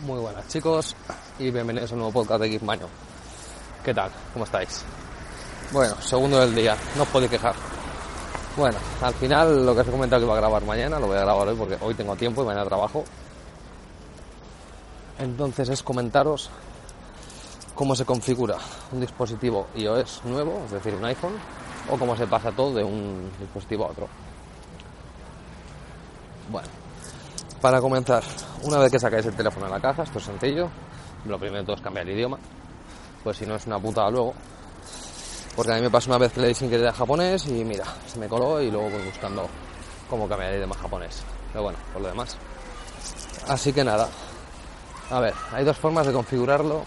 Muy buenas chicos y bienvenidos a un nuevo podcast de Geekmaño. ¿Qué tal? ¿Cómo estáis? Bueno, segundo del día, no os podéis quejar. Bueno, al final lo que os he comentado que iba a grabar mañana, lo voy a grabar hoy porque hoy tengo tiempo y mañana trabajo. Entonces es comentaros cómo se configura un dispositivo iOS nuevo, es decir, un iPhone, o cómo se pasa todo de un dispositivo a otro. Bueno, para comenzar, una vez que sacáis el teléfono de la caja, esto es sencillo, lo primero de todo es cambiar el idioma, pues si no es una putada luego. Porque a mí me pasó una vez que le di sin querer a japonés y mira, se me coló y luego voy buscando cómo cambiar el idioma japonés. Pero bueno, por lo demás. Así que nada. A ver, hay dos formas de configurarlo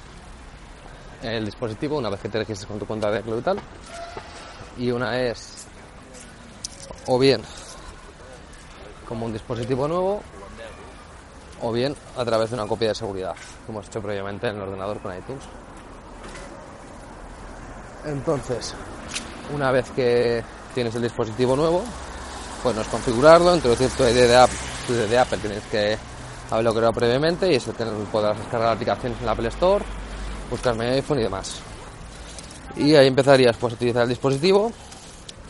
el dispositivo una vez que te registres con tu cuenta de Cloud y tal. Y una es o bien como un dispositivo nuevo o bien a través de una copia de seguridad, como hemos hecho previamente en el ordenador con iTunes. Entonces, una vez que tienes el dispositivo nuevo, pues no es configurarlo, introducir tu ID de, app, tu ID Apple, tienes que haberlo creado previamente y eso podrás descargar aplicaciones en la Apple Store, buscar mi iPhone y demás. Y ahí empezarías pues, a utilizar el dispositivo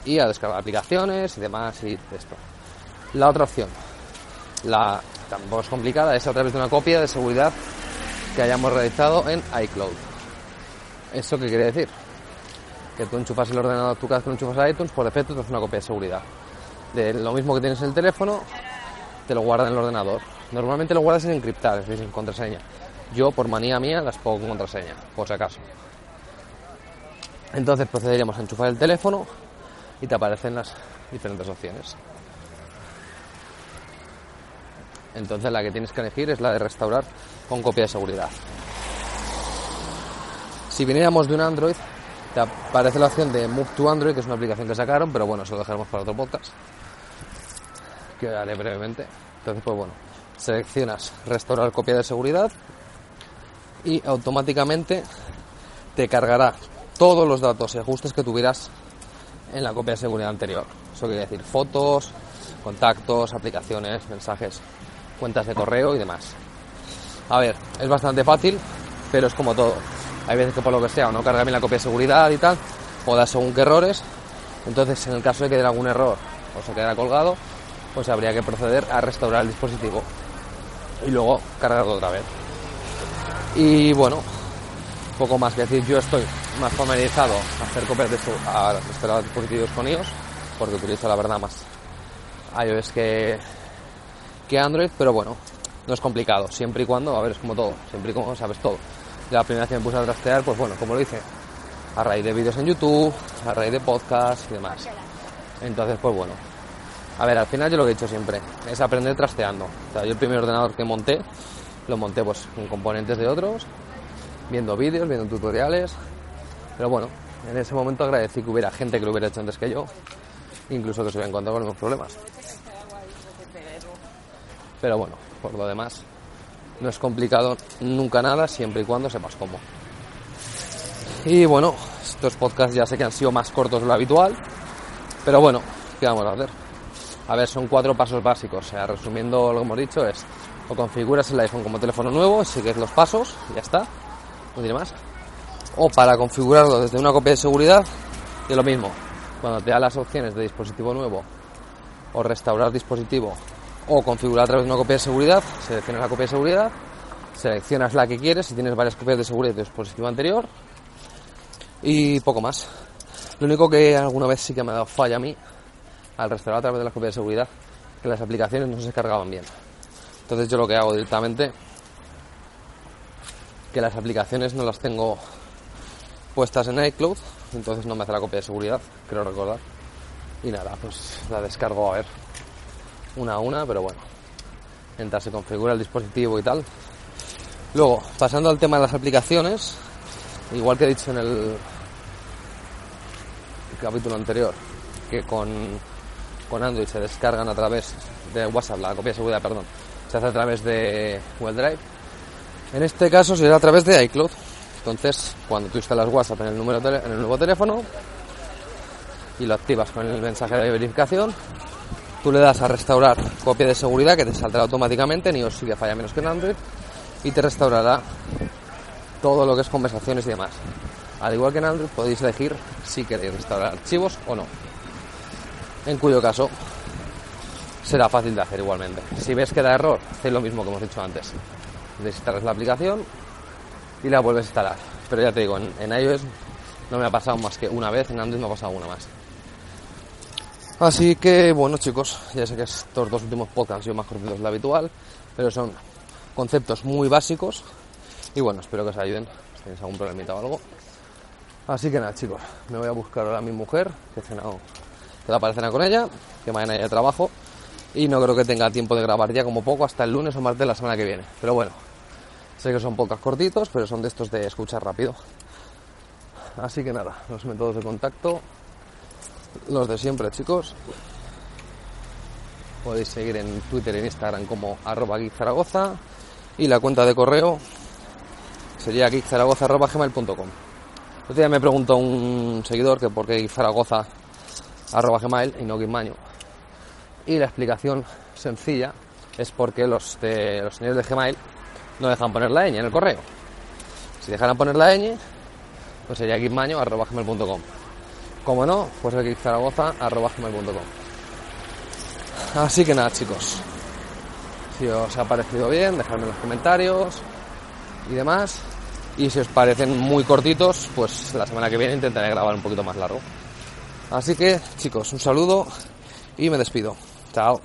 y a descargar aplicaciones y demás y esto. La otra opción, la tampoco es complicada, es a través de una copia de seguridad que hayamos realizado en iCloud. ¿Eso qué quiere decir? Que tú enchufas el ordenador, tú cada vez que lo enchufas a iTunes, por defecto te hace una copia de seguridad. De lo mismo que tienes en el teléfono, te lo guarda en el ordenador. Normalmente lo guardas en encriptar, es decir, en contraseña. Yo, por manía mía, las pongo con contraseña, por si acaso. Entonces procederíamos a enchufar el teléfono y te aparecen las diferentes opciones. Entonces la que tienes que elegir es la de restaurar con copia de seguridad. Si viniéramos de un Android, te aparece la opción de Move to Android, que es una aplicación que sacaron, pero bueno, eso lo dejaremos para otro podcast, que haré brevemente. Entonces, pues bueno, seleccionas restaurar copia de seguridad y automáticamente te cargará todos los datos y ajustes que tuvieras en la copia de seguridad anterior. Eso quiere decir fotos, contactos, aplicaciones, mensajes, cuentas de correo y demás. A ver, es bastante fácil, pero es como todo. Hay veces que por lo que sea o no carga bien la copia de seguridad y tal, o da según qué errores. Entonces, en el caso de que diera algún error o se quedara colgado, pues habría que proceder a restaurar el dispositivo y luego cargarlo otra vez. Y bueno, poco más que decir, yo estoy más familiarizado a hacer copias de restaurar dispositivos con iOS, porque utilizo la verdad más iOS que, que Android, pero bueno, no es complicado, siempre y cuando, a ver, es como todo, siempre y cuando sabes todo. La primera vez que me puse a trastear, pues bueno, como lo hice, a raíz de vídeos en YouTube, a raíz de podcasts y demás. Entonces, pues bueno. A ver, al final yo lo que he dicho siempre es aprender trasteando. O sea, yo el primer ordenador que monté, lo monté pues con componentes de otros, viendo vídeos, viendo tutoriales. Pero bueno, en ese momento agradecí que hubiera gente que lo hubiera hecho antes que yo, incluso que se hubiera encontrado con unos problemas. Pero bueno, por lo demás, no es complicado nunca nada, siempre y cuando sepas cómo. Y bueno, estos podcasts ya sé que han sido más cortos de lo habitual, pero bueno, ¿qué vamos a hacer? A ver, son cuatro pasos básicos. O sea, resumiendo lo que hemos dicho es, o configuras el iPhone como teléfono nuevo, sigues los pasos, ya está, no diré más. O para configurarlo desde una copia de seguridad, y lo mismo, cuando te da las opciones de dispositivo nuevo, o restaurar dispositivo, o configurar a través de una copia de seguridad, seleccionas la copia de seguridad, seleccionas la que quieres, si tienes varias copias de seguridad de dispositivo anterior, y poco más. Lo único que alguna vez sí que me ha dado falla a mí, al restaurar a través de las copias de seguridad, que las aplicaciones no se cargaban bien. Entonces yo lo que hago directamente, que las aplicaciones no las tengo puestas en iCloud, entonces no me hace la copia de seguridad, creo recordar. Y nada, pues la descargo a ver, una a una, pero bueno, mientras se configura el dispositivo y tal. Luego, pasando al tema de las aplicaciones, igual que he dicho en el capítulo anterior, que con, con Android se descargan a través de WhatsApp, la copia de seguridad, perdón, se hace a través de Google Drive. En este caso será a través de iCloud. Entonces, cuando tú instalas WhatsApp en el, número en el nuevo teléfono y lo activas con el mensaje de verificación, tú le das a restaurar copia de seguridad que te saldrá automáticamente, ni os sigue falla menos que en Android. y te restaurará todo lo que es conversaciones y demás. Al igual que en Android podéis elegir si queréis restaurar archivos o no. En cuyo caso será fácil de hacer igualmente. Si ves que da error, haz lo mismo que hemos dicho antes. Desinstalas la aplicación y la vuelves a instalar. Pero ya te digo, en, en iOS no me ha pasado más que una vez, en Android me ha pasado una más. Así que bueno chicos, ya sé que estos dos últimos podcasts han sido más cortitos de lo habitual, pero son conceptos muy básicos y bueno, espero que os ayuden si tenéis algún problemita o algo. Así que nada chicos, me voy a buscar ahora a mi mujer, que he cenado, que la cena con ella, que mañana hay trabajo y no creo que tenga tiempo de grabar ya como poco hasta el lunes o martes de la semana que viene. Pero bueno, sé que son podcasts cortitos, pero son de estos de escuchar rápido. Así que nada, los métodos de contacto los de siempre, chicos. Podéis seguir en Twitter y en Instagram como arroba y la cuenta de correo sería geekzaragoza.gmail.com. Otro día me preguntó un seguidor que por qué geekzaragoza arroba gmail y no geekmaño. Y la explicación sencilla es porque los, de, los señores de Gmail no dejan poner la ñ en el correo. Si dejaran poner la ñ, pues sería geekmaño.gmail.com. Como no, pues gmail.com Así que nada, chicos. Si os ha parecido bien, dejadme en los comentarios y demás. Y si os parecen muy cortitos, pues la semana que viene intentaré grabar un poquito más largo. Así que, chicos, un saludo y me despido. Chao.